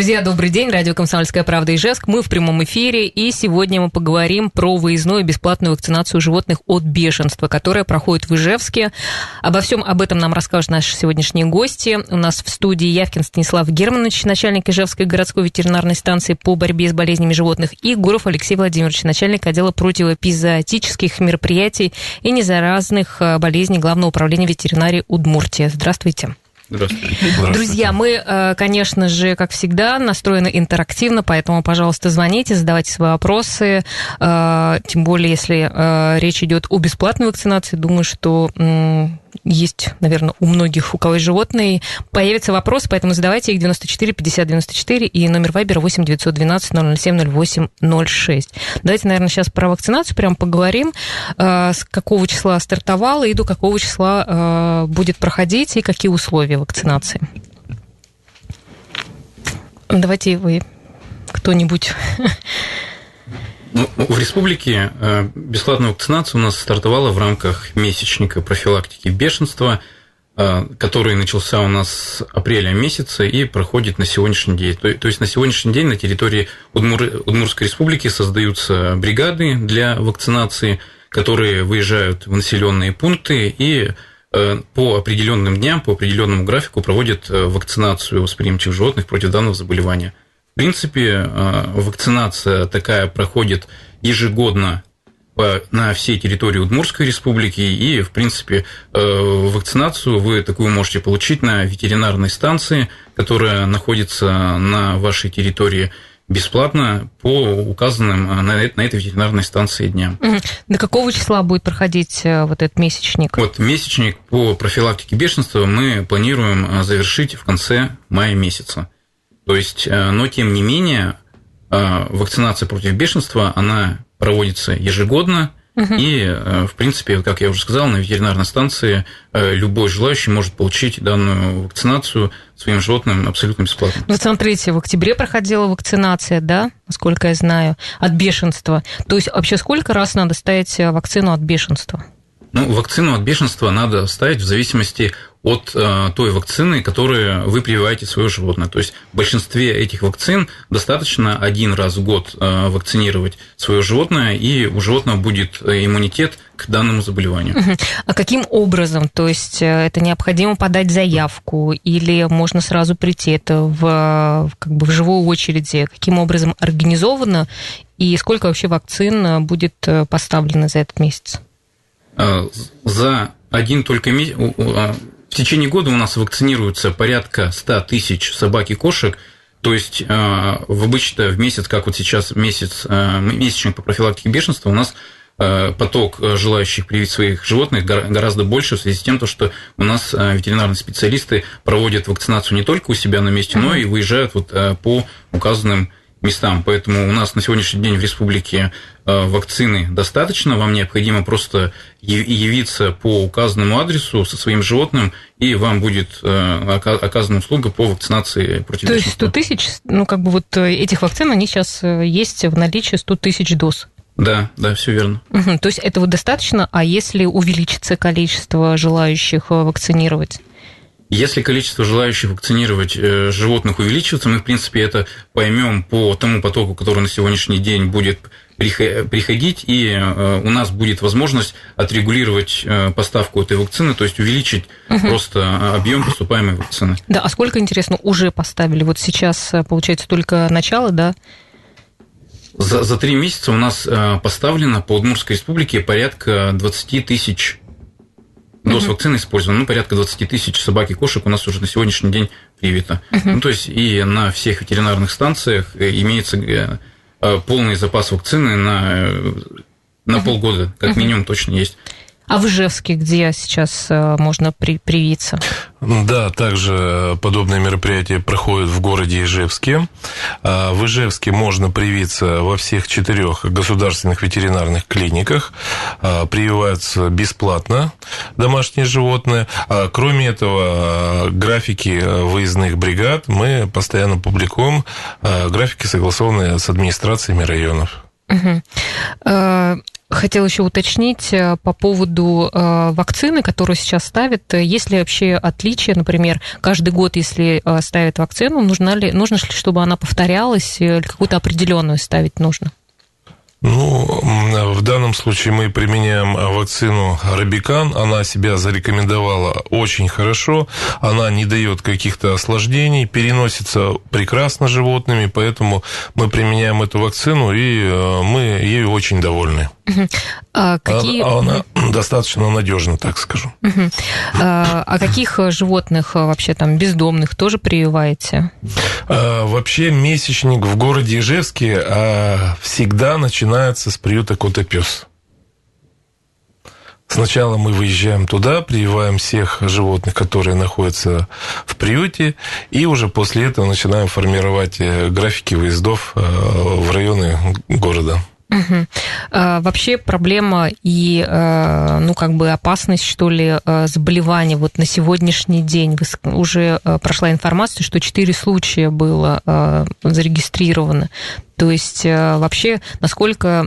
Друзья, добрый день. Радио «Комсомольская правда» Ижевск. Мы в прямом эфире, и сегодня мы поговорим про выездную бесплатную вакцинацию животных от бешенства, которая проходит в Ижевске. Обо всем об этом нам расскажут наши сегодняшние гости. У нас в студии Явкин Станислав Германович, начальник Ижевской городской ветеринарной станции по борьбе с болезнями животных, и Гуров Алексей Владимирович, начальник отдела противоэпизоотических мероприятий и незаразных э, болезней Главного управления ветеринарии Удмуртии. Здравствуйте. Здравствуйте. Друзья, мы, э, конечно же, как всегда, настроены интерактивно, поэтому, пожалуйста, звоните, задавайте свои вопросы. Э, тем более, если э, речь идет о бесплатной вакцинации, думаю, что есть, наверное, у многих, у кого есть животные, появятся вопросы, поэтому задавайте их 94 50 94 и номер Вайбера 8 912 007 08 06. Давайте, наверное, сейчас про вакцинацию прям поговорим, с какого числа стартовала и до какого числа будет проходить и какие условия вакцинации. Давайте вы кто-нибудь. Ну, в республике э, бесплатная вакцинация у нас стартовала в рамках месячника профилактики бешенства, э, который начался у нас с апреля месяца и проходит на сегодняшний день. То есть на сегодняшний день на территории Удмур... Удмурской республики создаются бригады для вакцинации, которые выезжают в населенные пункты и Э, по определенным дням, по определенному графику проводят вакцинацию восприимчивых животных против данного заболевания. В принципе, э, вакцинация такая проходит ежегодно на всей территории Удмурской республики, и, в принципе, вакцинацию вы такую можете получить на ветеринарной станции, которая находится на вашей территории – бесплатно по указанным э, на, на этой ветеринарной станции дням. До какого числа будет проходить э, вот этот месячник? Вот месячник по профилактике бешенства мы планируем э, завершить в конце мая месяца. То есть, но тем не менее, вакцинация против бешенства, она проводится ежегодно, и, э, в принципе, как я уже сказал, на ветеринарной станции э, любой желающий может получить данную вакцинацию своим животным абсолютно бесплатно. Вот смотрите, в октябре проходила вакцинация, да, насколько я знаю, от бешенства. То есть вообще сколько раз надо ставить э, вакцину от бешенства? Ну, вакцину от бешенства надо ставить в зависимости от э, той вакцины, которую вы прививаете свое животное. То есть в большинстве этих вакцин достаточно один раз в год э, вакцинировать свое животное, и у животного будет э, иммунитет к данному заболеванию. А каким образом? То есть это необходимо подать заявку или можно сразу прийти? Это в, как бы в живой очереди? Каким образом организовано? И сколько вообще вакцин будет поставлено за этот месяц? За один только месяц в течение года у нас вакцинируется порядка 100 тысяч собак и кошек, то есть а, в обычно в месяц, как вот сейчас месяц, а, месячник по профилактике бешенства, у нас а, поток желающих привить своих животных гораздо больше в связи с тем, что у нас ветеринарные специалисты проводят вакцинацию не только у себя на месте, но и выезжают вот по указанным местам. Поэтому у нас на сегодняшний день в республике э, вакцины достаточно. Вам необходимо просто явиться по указанному адресу со своим животным, и вам будет э, оказана услуга по вакцинации против То есть 100 тысяч, ну как бы вот э, этих вакцин, они сейчас есть в наличии 100 тысяч доз. Да, да, все верно. Угу, то есть этого достаточно, а если увеличится количество желающих вакцинировать? Если количество желающих вакцинировать э, животных увеличивается, мы, в принципе, это поймем по тому потоку, который на сегодняшний день будет приходить, и э, у нас будет возможность отрегулировать э, поставку этой вакцины, то есть увеличить угу. просто объем поступаемой вакцины. Да, а сколько, интересно, уже поставили? Вот сейчас, получается, только начало, да? За, за три месяца у нас поставлено по Удмуртской республике порядка 20 тысяч Доз вакцины использовано, ну, порядка 20 тысяч собак и кошек у нас уже на сегодняшний день привито. Ну, то есть и на всех ветеринарных станциях э, имеется э, э, полный запас вакцины на, на полгода, как минимум точно есть. А в Ижевске, где сейчас э, можно при, привиться? Да, также подобные мероприятия проходят в городе Ижевске. А, в Ижевске можно привиться во всех четырех государственных ветеринарных клиниках. А, прививаются бесплатно домашние животные. А, кроме этого, графики выездных бригад мы постоянно публикуем, графики согласованные с администрациями районов. Угу. Хотела еще уточнить э, по поводу э, вакцины, которую сейчас ставят. Есть ли вообще отличия, например, каждый год, если э, ставят вакцину, нужно ли, нужно ли, чтобы она повторялась, или какую-то определенную ставить нужно? Ну, в данном случае мы применяем вакцину Рабикан. Она себя зарекомендовала очень хорошо. Она не дает каких-то осложнений, переносится прекрасно животными, поэтому мы применяем эту вакцину, и мы ею очень довольны. А какие... А она достаточно надежна, так скажу. А, а каких животных э, вообще там бездомных тоже прививаете? А, вообще месячник в городе Ижевске а, всегда начинается с приюта Кота Пес. Сначала мы выезжаем туда, прививаем всех животных, которые находятся в приюте, и уже после этого начинаем формировать э, графики выездов э, в районы города. Угу. А, вообще проблема и, э, ну, как бы опасность, что ли, э, заболевания. Вот на сегодняшний день уже э, прошла информация, что 4 случая было зарегистрировано. То есть вообще, насколько,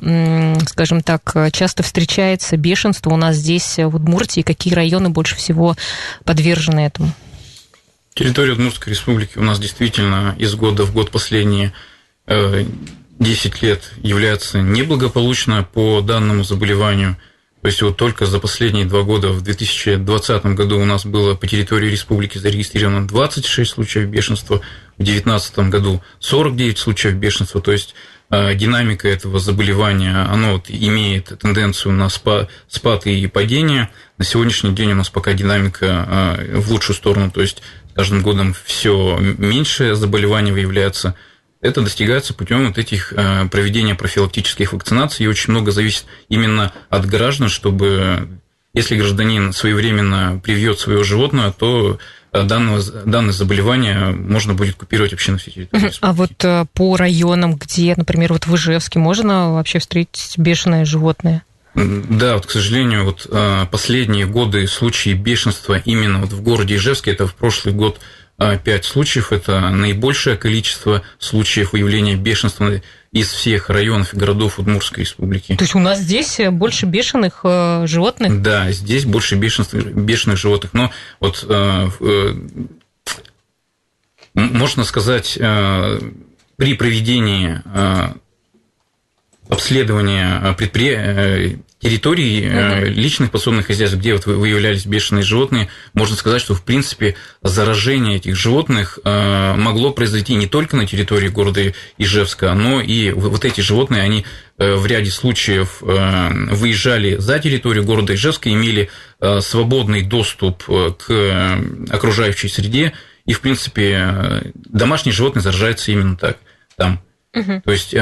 скажем так, часто встречается бешенство у нас здесь, в Удмуртии, какие районы больше всего подвержены этому? Территория Удмуртской республики у нас действительно из года в год последние 10 лет является неблагополучно по данному заболеванию. То есть вот только за последние два года, в 2020 году у нас было по территории республики зарегистрировано 26 случаев бешенства, в 2019 году 49 случаев бешенства. То есть э, динамика этого заболевания, оно вот имеет тенденцию на спад и падение. На сегодняшний день у нас пока динамика э, в лучшую сторону, то есть с каждым годом все меньше заболеваний выявляется – это достигается путем вот этих э, проведения профилактических вакцинаций, и очень много зависит именно от граждан, чтобы если гражданин своевременно привьет свое животное, то э, данного, данное заболевание можно будет купировать вообще на всей территории. А вот э, по районам, где, например, вот в Ижевске, можно вообще встретить бешеное животное? Да, вот, к сожалению, вот последние годы случаи бешенства именно вот в городе Ижевске, это в прошлый год 5 случаев – это наибольшее количество случаев выявления бешенства из всех районов и городов Удмуртской республики. То есть у нас здесь больше бешеных э, животных? Да, здесь больше бешеных, бешеных животных. Но вот э, э, можно сказать, при проведении обследования предприятий территорий mm-hmm. личных подсобных хозяйств, где вот выявлялись бешеные животные, можно сказать, что в принципе заражение этих животных э, могло произойти не только на территории города Ижевска, но и вот эти животные, они э, в ряде случаев выезжали за территорию города Ижевска, имели свободный доступ к окружающей среде, и в принципе домашние животные заражаются именно так там. Угу. То есть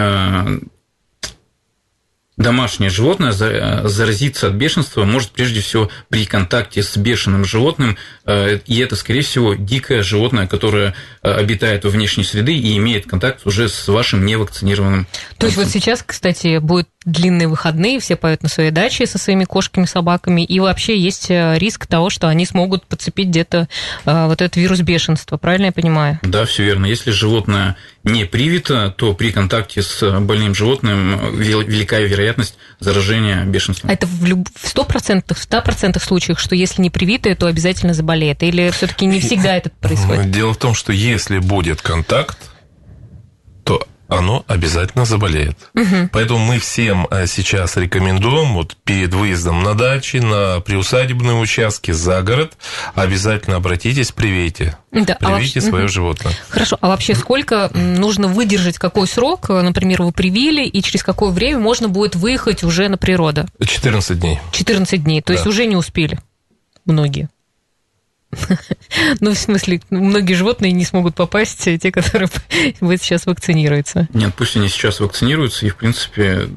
домашнее животное заразиться от бешенства может прежде всего при контакте с бешеным животным, э, и это, скорее всего, дикое животное, которое э, обитает во внешней среды и имеет контакт уже с вашим невакцинированным. То есть вот сейчас, кстати, будет длинные выходные, все поют на своей даче со своими кошками, собаками, и вообще есть э, риск того, что они смогут подцепить где-то э, вот этот вирус бешенства, правильно я понимаю? Да, все верно. Если животное не привито, то при контакте с больным животным велика вероятность заражения бешенством. А это в, люб... в 100%, в 100% случаях, что если не привитое, то обязательно заболеет? Или все таки не всегда это происходит? Дело в том, что если будет контакт, то оно обязательно заболеет. Угу. Поэтому мы всем э, сейчас рекомендуем вот перед выездом на дачи, на приусадебные участки, за город, обязательно обратитесь, привейте. Да, а привейте а вообще... свое угу. животное. Хорошо, а вообще сколько нужно выдержать, какой срок, например, вы привили, и через какое время можно будет выехать уже на природу? 14 дней. 14 дней, то да. есть уже не успели многие. Ну, в смысле, многие животные не смогут попасть, те, которые сейчас вакцинируются. Нет, пусть они сейчас вакцинируются, и, в принципе,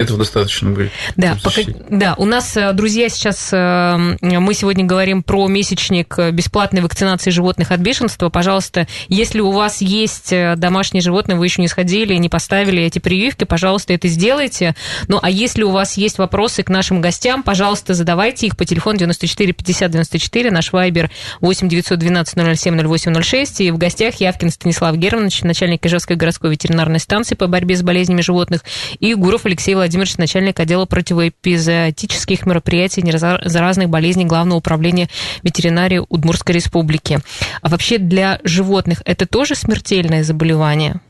Этого достаточно будет. Да, пока, да, у нас, э, друзья, сейчас э, мы сегодня говорим про месячник бесплатной вакцинации животных от бешенства. Пожалуйста, если у вас есть э, домашние животные, вы еще не сходили, не поставили эти прививки, пожалуйста, это сделайте. Ну, а если у вас есть вопросы к нашим гостям, пожалуйста, задавайте их по телефону 94 50 94, наш вайбер 8 912 007 08 06. И в гостях Явкин Станислав Германович, начальник Ижевской городской ветеринарной станции по борьбе с болезнями животных, и Гуров Алексей Владимирович Владимирович, начальник отдела противоэпизоотических мероприятий заразных болезней Главного управления ветеринарии Удмурской республики. А вообще для животных это тоже смертельное заболевание?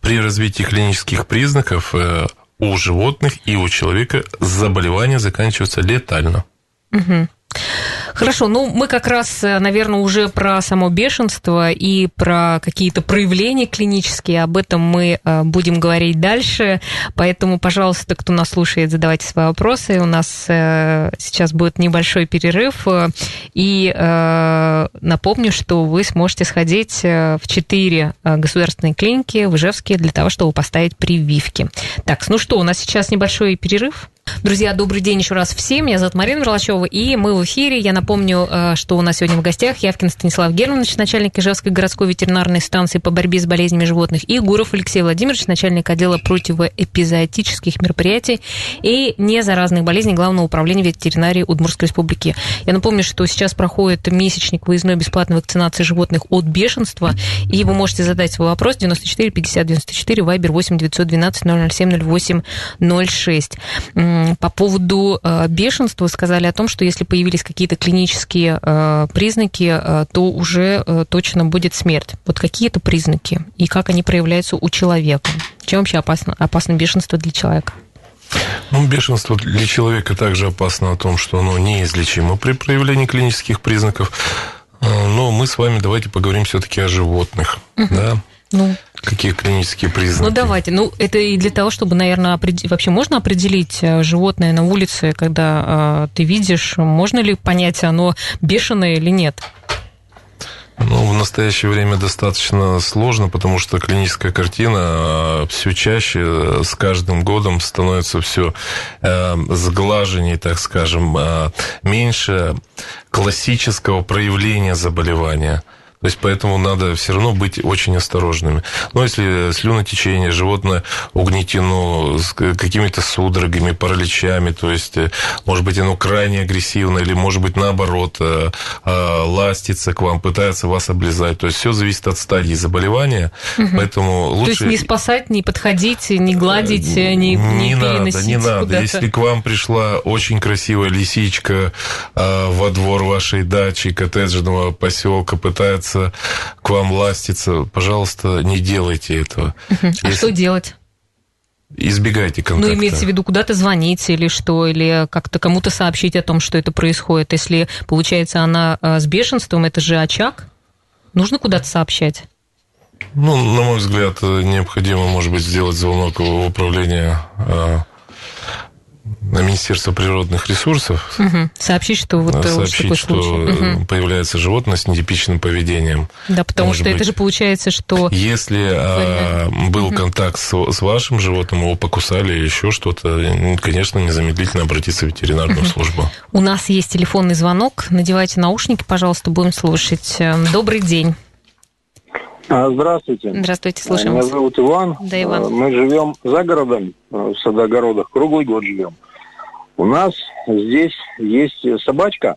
При развитии клинических признаков э, у животных и у человека заболевание заканчивается летально. Угу. Хорошо, ну мы как раз, э, наверное, уже про само бешенство и про какие-то проявления клинические, об этом мы э, будем говорить дальше, поэтому, пожалуйста, кто нас слушает, задавайте свои вопросы. У нас э, сейчас будет небольшой перерыв, и напомню, что вы сможете сходить в четыре государственные клиники в Ижевске для того, чтобы поставить прививки. Так, ну что, у нас сейчас небольшой перерыв. Друзья, добрый день еще раз всем. Меня зовут Марина Мерлачева, и мы в эфире. Я напомню, э, что у нас сегодня в гостях Явкин Станислав Германович, начальник Ижевской городской ветеринарной станции по борьбе с болезнями животных, и Гуров Алексей Владимирович, начальник отдела противоэпизоотических мероприятий и незаразных болезней Главного управления ветеринарии Удмуртской республики. Я напомню, что сейчас проходит месячник выездной бесплатной вакцинации животных от бешенства, и вы можете задать свой вопрос 94 50 94 Вайбер 8 912 007 08 06 по поводу э, бешенства сказали о том, что если появились какие-то клинические э, признаки, э, то уже точно будет смерть. Вот какие это признаки и как они проявляются у человека? Чем вообще опасно, опасно бешенство для человека? Ну, бешенство для человека также опасно о том, что оно неизлечимо при проявлении клинических признаков. Но мы с вами давайте поговорим все-таки о животных. Угу. Да? Ну, Какие клинические признаки? Ну, давайте. Ну, это и для того, чтобы, наверное, опред... вообще можно определить э, животное на улице, когда э, ты видишь, можно ли понять, оно бешеное или нет? Ну, в настоящее время достаточно сложно, потому что клиническая картина э, все чаще э, с каждым годом становится все э, сглаженнее, так скажем, э, меньше классического проявления заболевания. То есть поэтому надо все равно быть очень осторожными. Но если слюнотечение, животное угнетено с какими-то судорогами, параличами, то есть, э, может быть, оно крайне агрессивно, или, может быть, наоборот, э, э, ластится к вам, пытается вас облизать. То есть все зависит от стадии заболевания. Угу. Поэтому лучше... То есть не спасать, не подходить, не гладить, не, не, не надо, не надо. Если к вам пришла очень красивая лисичка во двор вашей дачи, коттеджного поселка, пытается пытается к вам ластиться, пожалуйста, не делайте этого. А Если... что делать? Избегайте контакта. Ну, имеется в виду куда-то звонить или что, или как-то кому-то сообщить о том, что это происходит. Если, получается, она э, с бешенством, это же очаг, нужно куда-то сообщать. Ну, на мой взгляд, необходимо, может быть, сделать звонок в управление э, на Министерство природных ресурсов. Угу. Сообщить, что вот сообщить, такой что угу. появляется животное с нетипичным поведением. Да, потому Может что быть, это же получается, что... Если а, был угу. контакт с, с вашим животным, его покусали или еще что-то, конечно, незамедлительно обратиться в ветеринарную угу. службу. У нас есть телефонный звонок. Надевайте наушники, пожалуйста, будем слушать. Добрый день. А, здравствуйте. Здравствуйте, слушаем Меня зовут Иван. Да, Иван. А, мы живем за городом, в садогородах, круглый год живем. У нас здесь есть собачка.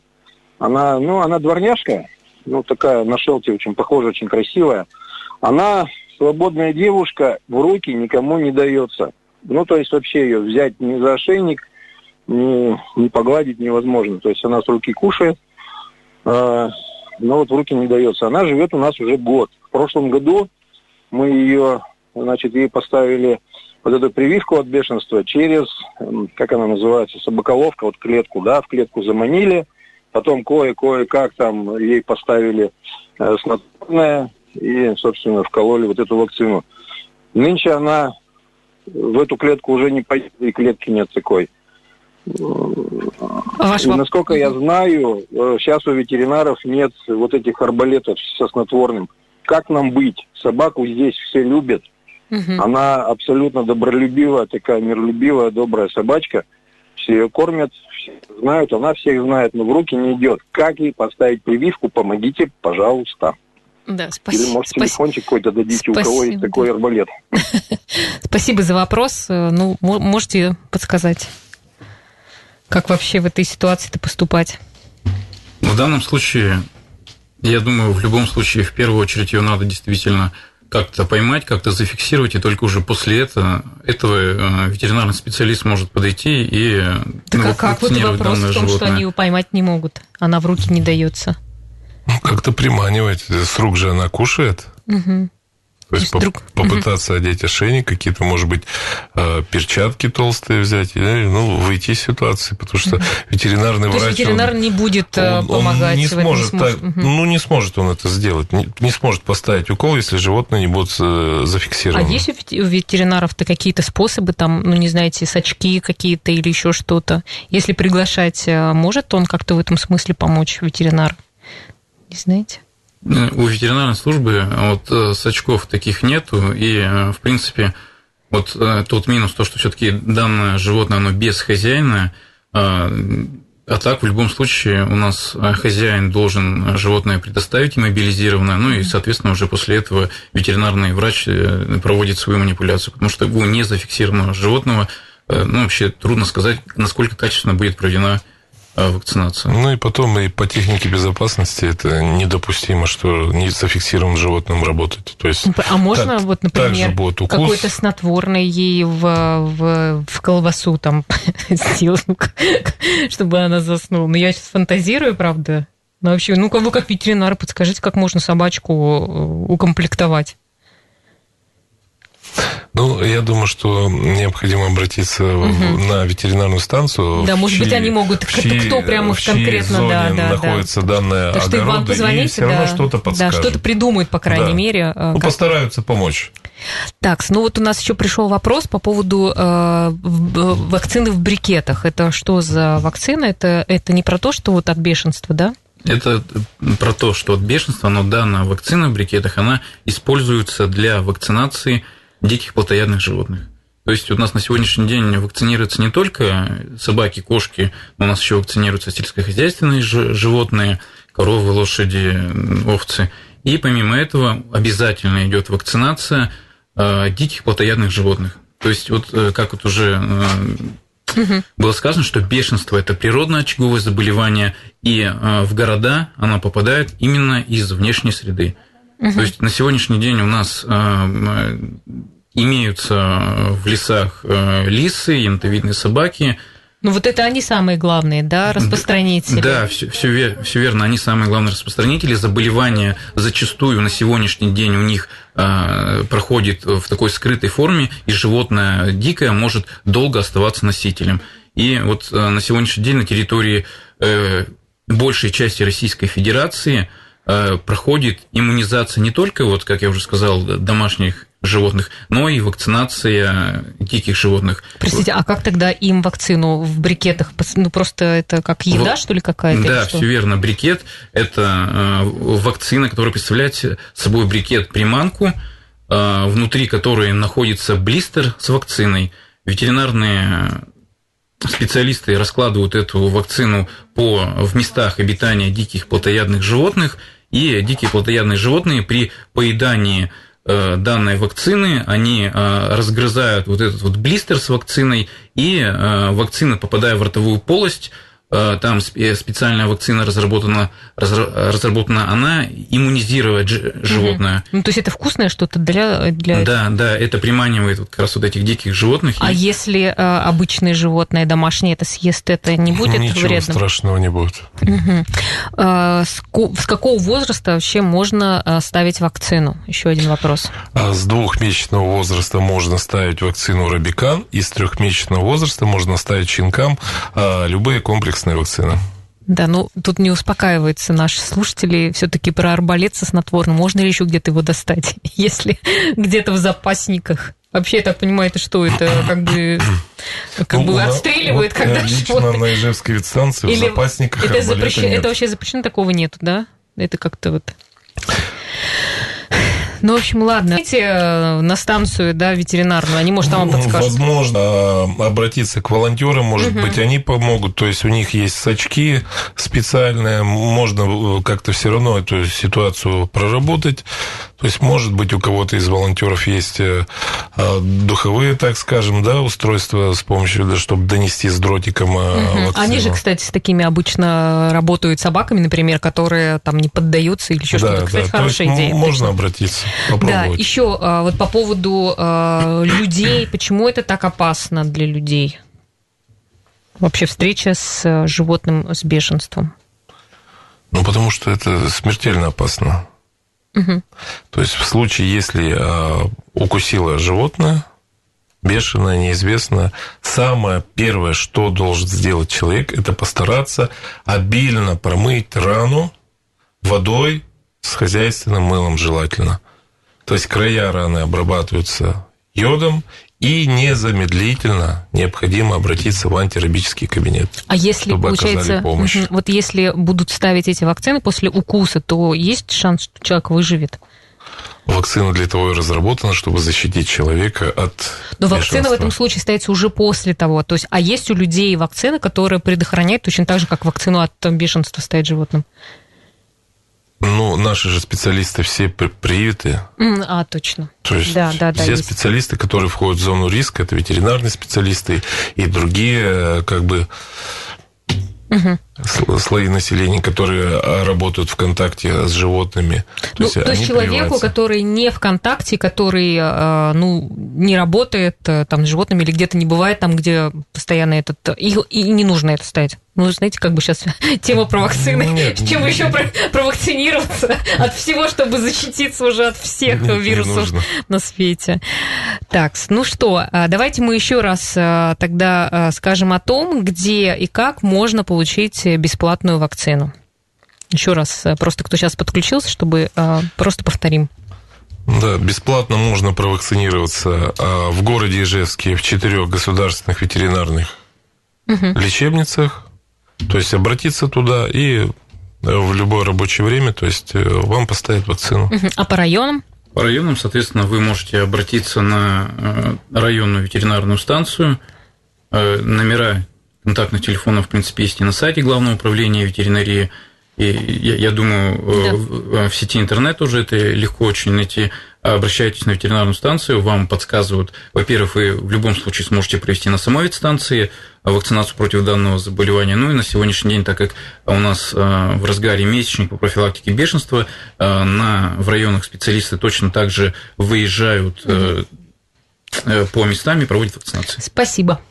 Она, ну, она дворняжка, ну, такая на шелте очень похожа, очень красивая. Она свободная девушка, в руки никому не дается. Ну, то есть вообще ее взять ни за ошейник, ни, ни погладить невозможно. То есть она с руки кушает, но вот в руки не дается. Она живет у нас уже год. В прошлом году мы ее, значит, ей поставили вот эту прививку от бешенства через, как она называется, собаколовка, вот клетку, да, в клетку заманили, потом кое-кое-как там ей поставили э, снотворное и, собственно, вкололи вот эту вакцину. Нынче она в эту клетку уже не пойдет, и клетки нет такой. Ваш... И, насколько я знаю, э, сейчас у ветеринаров нет вот этих арбалетов со снотворным как нам быть? Собаку здесь все любят. Угу. Она абсолютно добролюбивая, такая миролюбивая, добрая собачка. Все ее кормят, все знают, она всех знает, но в руки не идет. Как ей поставить прививку, помогите, пожалуйста. Да, спасибо. Или, может, телефончик какой-то дадите, спасибо. у кого есть такой арбалет. Спасибо за вопрос. Ну, можете подсказать, как вообще в этой ситуации-то поступать? В данном случае, я думаю, в любом случае, в первую очередь, ее надо действительно как-то поймать, как-то зафиксировать, и только уже после этого, этого э, ветеринарный специалист может подойти и так ну, а как вот вопрос в том, животное. что они ее поймать не могут, она в руки не дается? Ну, как-то приманивать, с рук же она кушает. Угу. То есть друг... попытаться одеть ошейник, какие-то, может быть, э, перчатки толстые взять, ну, выйти из ситуации, потому что ветеринарный То врач... То есть ветеринар он, не будет э, он, помогать? Он не сможет, не так, угу. ну, не сможет он это сделать, не, не сможет поставить укол, если животное не будет э, зафиксировано. А есть у ветеринаров-то какие-то способы, там, ну, не знаете, сачки какие-то или еще что-то? Если приглашать, может он как-то в этом смысле помочь, ветеринар? Не знаете? У ветеринарной службы вот э, сачков таких нету, и, э, в принципе, вот э, тот минус, то, что все-таки данное животное, оно без хозяина, а, так, в любом случае, у нас хозяин должен животное предоставить иммобилизированное, ну и, соответственно, уже после этого ветеринарный врач проводит свою манипуляцию, потому что у незафиксированного животного, ну, вообще трудно сказать, насколько качественно будет проведена вакцинацию. Ну и потом и по технике безопасности это недопустимо, что не зафиксированным животным работать. То есть, а можно так, вот, например, какой-то снотворный ей в, в, в колбасу там сделать, чтобы она заснула? Ну, я сейчас фантазирую, правда. Но вообще, ну, вы как ветеринар, подскажите, как можно собачку э, укомплектовать? Ну, я думаю, что необходимо обратиться угу. на ветеринарную станцию. Да, может чьи, быть, они могут, чьи, кто прямо в конкретно, зоне да, да, находится да. данная так что вам позвоните, и все равно да, что-то подскажут. Да, что-то придумают, по крайней да. мере. Э, ну, как... постараются помочь. Так, ну вот у нас еще пришел вопрос по поводу э, вакцины в брикетах. Это что за вакцина? Это, это не про то, что вот от бешенства, да? Это про то, что от бешенства, но данная вакцина в брикетах, она используется для вакцинации диких плотоядных животных. То есть у нас на сегодняшний день вакцинируются не только собаки, кошки, но у нас еще вакцинируются сельскохозяйственные животные, коровы, лошади, овцы. И помимо этого обязательно идет вакцинация э, диких плотоядных животных. То есть вот э, как вот уже э, было сказано, что бешенство это природное очаговое заболевание, и в города она попадает именно из внешней среды. Угу. То есть на сегодняшний день у нас э, имеются в лесах э, лисы, янтовидные собаки. Ну вот это они самые главные, да, распространители. Да, все, все, все верно, они самые главные распространители. Заболевания зачастую на сегодняшний день у них э, проходит в такой скрытой форме, и животное дикое может долго оставаться носителем. И вот на сегодняшний день на территории большей части Российской Федерации Э, проходит иммунизация не только, вот, как я уже сказал, домашних животных, но и вакцинация диких животных. Простите, а как тогда им вакцину в брикетах? Ну, просто это как еда, вот, что ли, какая-то? Да, все верно. Брикет – это э, вакцина, которая представляет собой брикет-приманку, э, внутри которой находится блистер с вакциной. Ветеринарные специалисты раскладывают эту вакцину по, в местах обитания диких плотоядных животных – и дикие плотоядные животные при поедании э, данной вакцины, они э, разгрызают вот этот вот блистер с вакциной, и э, вакцина, попадая в ротовую полость, там э, специальная вакцина разработана, разработана она иммунизировать животное. Угу. Ну, то есть это вкусное что-то для, для... Да, да, это приманивает вот как раз вот этих диких животных. А и... если э, обычное животное домашнее это съест, это не будет Ничего вредным? Ничего страшного не будет. Угу. С, с какого возраста вообще можно э, ставить вакцину? Еще один вопрос. А с двухмесячного возраста можно ставить вакцину Робикан, и с трехмесячного возраста можно ставить щенкам любые комплексы комплексная вакцина. Да, ну тут не успокаиваются наши слушатели все-таки про арбалет со снотворным. Можно ли еще где-то его достать, если где-то в запасниках? Вообще, я так понимаю, это что? Это как бы, как ну, бы отстреливает, вот, когда лично животное... на Ижевской ветстанции Или в запасниках это, запрещено, нет. это вообще запрещено, такого нету, да? Это как-то вот... Ну, в общем, ладно. Идите э, на станцию, да, ветеринарную, они, может, там вам подскажут. Возможно, а, обратиться к волонтерам, может угу. быть, они помогут. То есть у них есть сачки специальные, можно как-то все равно эту ситуацию проработать. То есть, может быть, у кого-то из волонтеров есть э, а, духовые, так скажем, да, устройства с помощью, да, чтобы донести с дротиком угу. вакцину. Они же, кстати, с такими обычно работают собаками, например, которые там не поддаются или еще да, что-то. Кстати, да. хорошая идея. Можно обратиться. Да, еще а, вот по поводу э, людей, почему это так опасно для людей? Вообще встреча с животным с бешенством. Ну, потому что это смертельно опасно. Угу. То есть в случае, если э, укусило животное, бешеное, неизвестное, самое первое, что должен сделать человек, это постараться обильно промыть рану водой с хозяйственным мылом желательно. То есть края раны обрабатываются йодом и незамедлительно необходимо обратиться в антирабический кабинет. А если, получается, помощь. вот если будут ставить эти вакцины после укуса, то есть шанс, что человек выживет? Вакцина для того и разработана, чтобы защитить человека от Но вакцина в этом случае ставится уже после того. То есть, а есть у людей вакцины, которые предохраняют точно так же, как вакцину от бешенства ставить животным? Ну, наши же специалисты все привиты. А, точно. То есть да, да, да, все есть. специалисты, которые входят в зону риска, это ветеринарные специалисты и другие, э, как бы угу. Слои населения, которые а, работают в контакте с животными. То ну, есть, то есть человеку, прививаются. который не в контакте, который э, ну, не работает э, там, с животными или где-то не бывает там, где постоянно этот... И, и не нужно это ставить. Ну, знаете, как бы сейчас тема про вакцины. Нет, С чем еще про, провакцинироваться от всего, чтобы защититься уже от всех нет, вирусов на свете. Так, ну что, а, давайте мы еще раз а, тогда а, скажем о том, где и как можно получить бесплатную вакцину. Еще раз, просто кто сейчас подключился, чтобы просто повторим. Да, бесплатно можно провакцинироваться в городе Ижевске в четырех государственных ветеринарных угу. лечебницах. То есть обратиться туда и э, в любое рабочее время, то есть э, вам поставят вакцину. А по районам? По районам, соответственно, вы можете обратиться на э, районную ветеринарную станцию. Номера контактных телефонов, в принципе, есть и на сайте Главного управления ветеринарии. И я, я думаю, да. в сети интернет уже это легко очень найти обращайтесь на ветеринарную станцию, вам подсказывают, во-первых, вы в любом случае сможете провести на самой ветстанции вакцинацию против данного заболевания. Ну и на сегодняшний день, так как у нас э, в разгаре месячник по профилактике бешенства, э, на, в районах специалисты точно так же выезжают э, по местам и проводят вакцинацию. Спасибо.